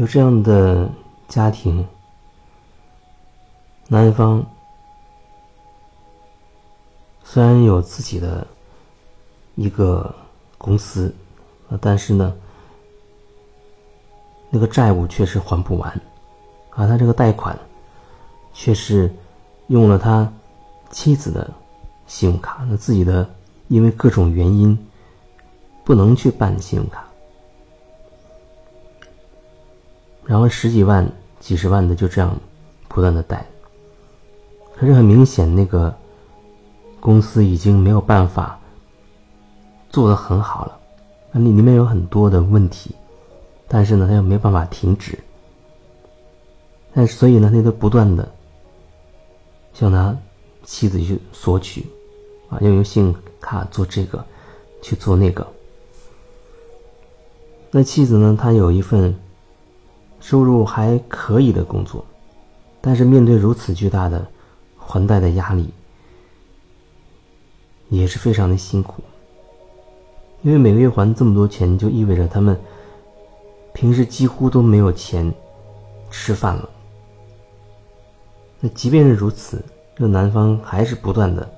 有这样的家庭，男方虽然有自己的一个公司，但是呢，那个债务确实还不完，啊，他这个贷款却是用了他妻子的信用卡，那自己的因为各种原因不能去办信用卡。然后十几万、几十万的就这样不断的贷，可是很明显，那个公司已经没有办法做的很好了，那里里面有很多的问题，但是呢，他又没办法停止，但是所以呢，他就不断的向他妻子去索取，啊，要用信用卡做这个，去做那个。那妻子呢，她有一份。收入还可以的工作，但是面对如此巨大的还贷的压力，也是非常的辛苦。因为每个月还这么多钱，就意味着他们平时几乎都没有钱吃饭了。那即便是如此，这男方还是不断的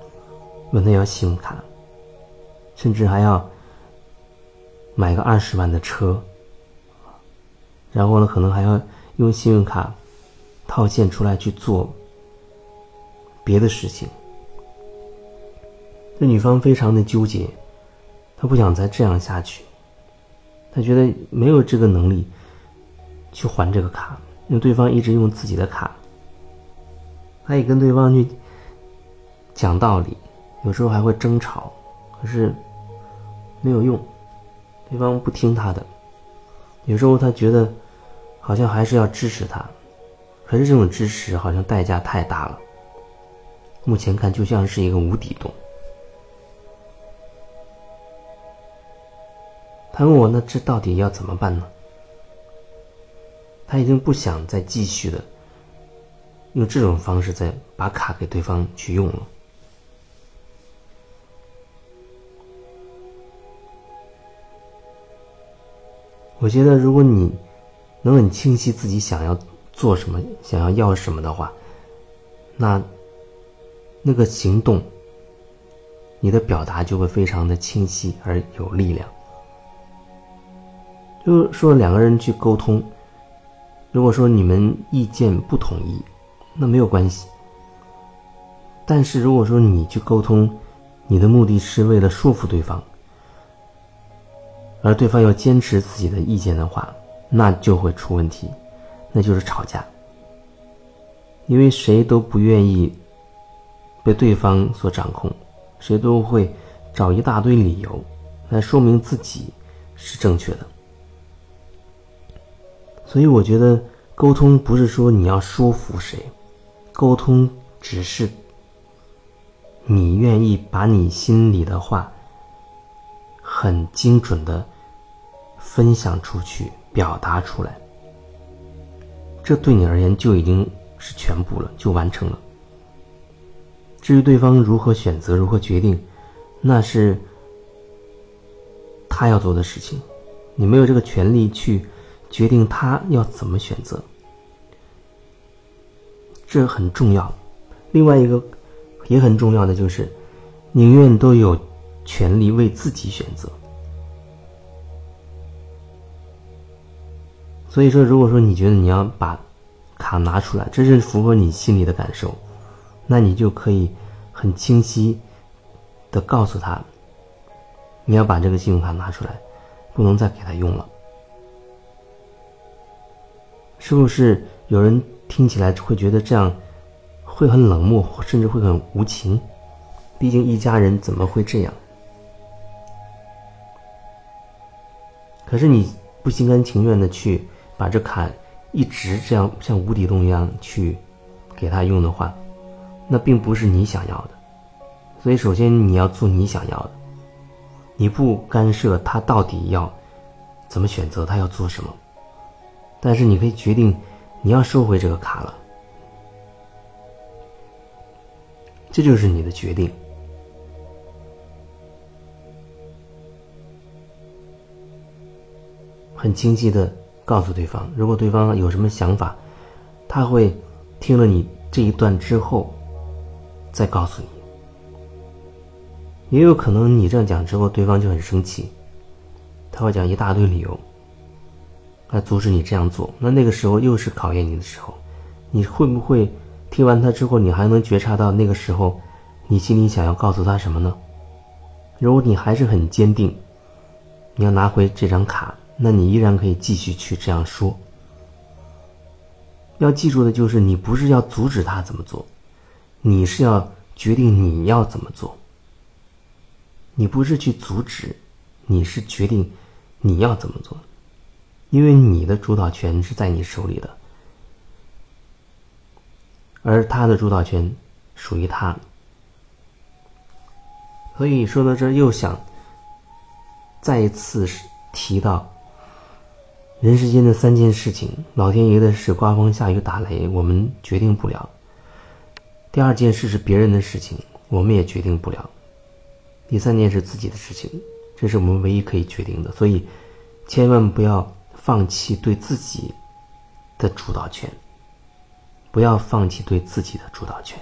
问他要信用卡，甚至还要买个二十万的车。然后呢，可能还要用信用卡套现出来去做别的事情。这女方非常的纠结，她不想再这样下去，她觉得没有这个能力去还这个卡，因为对方一直用自己的卡。她也跟对方去讲道理，有时候还会争吵，可是没有用，对方不听她的。有时候她觉得。好像还是要支持他，可是这种支持好像代价太大了。目前看就像是一个无底洞。他问我：“那这到底要怎么办呢？”他已经不想再继续的用这种方式再把卡给对方去用了。我觉得，如果你……能很清晰自己想要做什么，想要要什么的话，那那个行动，你的表达就会非常的清晰而有力量。就是说，两个人去沟通，如果说你们意见不统一，那没有关系。但是如果说你去沟通，你的目的是为了说服对方，而对方要坚持自己的意见的话。那就会出问题，那就是吵架。因为谁都不愿意被对方所掌控，谁都会找一大堆理由来说明自己是正确的。所以我觉得沟通不是说你要说服谁，沟通只是你愿意把你心里的话很精准的分享出去。表达出来，这对你而言就已经是全部了，就完成了。至于对方如何选择、如何决定，那是他要做的事情，你没有这个权利去决定他要怎么选择。这很重要。另外一个也很重要的就是，宁愿都有权利为自己选择。所以说，如果说你觉得你要把卡拿出来，这是符合你心里的感受，那你就可以很清晰的告诉他，你要把这个信用卡拿出来，不能再给他用了。是不是有人听起来会觉得这样会很冷漠，甚至会很无情？毕竟一家人怎么会这样？可是你不心甘情愿的去。把这卡一直这样像无底洞一样去给他用的话，那并不是你想要的。所以，首先你要做你想要的，你不干涉他到底要怎么选择，他要做什么。但是你可以决定你要收回这个卡了，这就是你的决定。很清晰的。告诉对方。如果对方有什么想法，他会听了你这一段之后再告诉你。也有可能你这样讲之后，对方就很生气，他会讲一大堆理由来阻止你这样做。那那个时候又是考验你的时候，你会不会听完他之后，你还能觉察到那个时候你心里想要告诉他什么呢？如果你还是很坚定，你要拿回这张卡，那你依然可以继续去这样说。要记住的就是，你不是要阻止他怎么做，你是要决定你要怎么做。你不是去阻止，你是决定你要怎么做，因为你的主导权是在你手里的，而他的主导权属于他。所以说到这，又想再一次提到人世间的三件事情：老天爷的事，刮风下雨打雷，我们决定不了；第二件事是别人的事情，我们也决定不了。第三件是自己的事情，这是我们唯一可以决定的，所以千万不要放弃对自己的主导权，不要放弃对自己的主导权。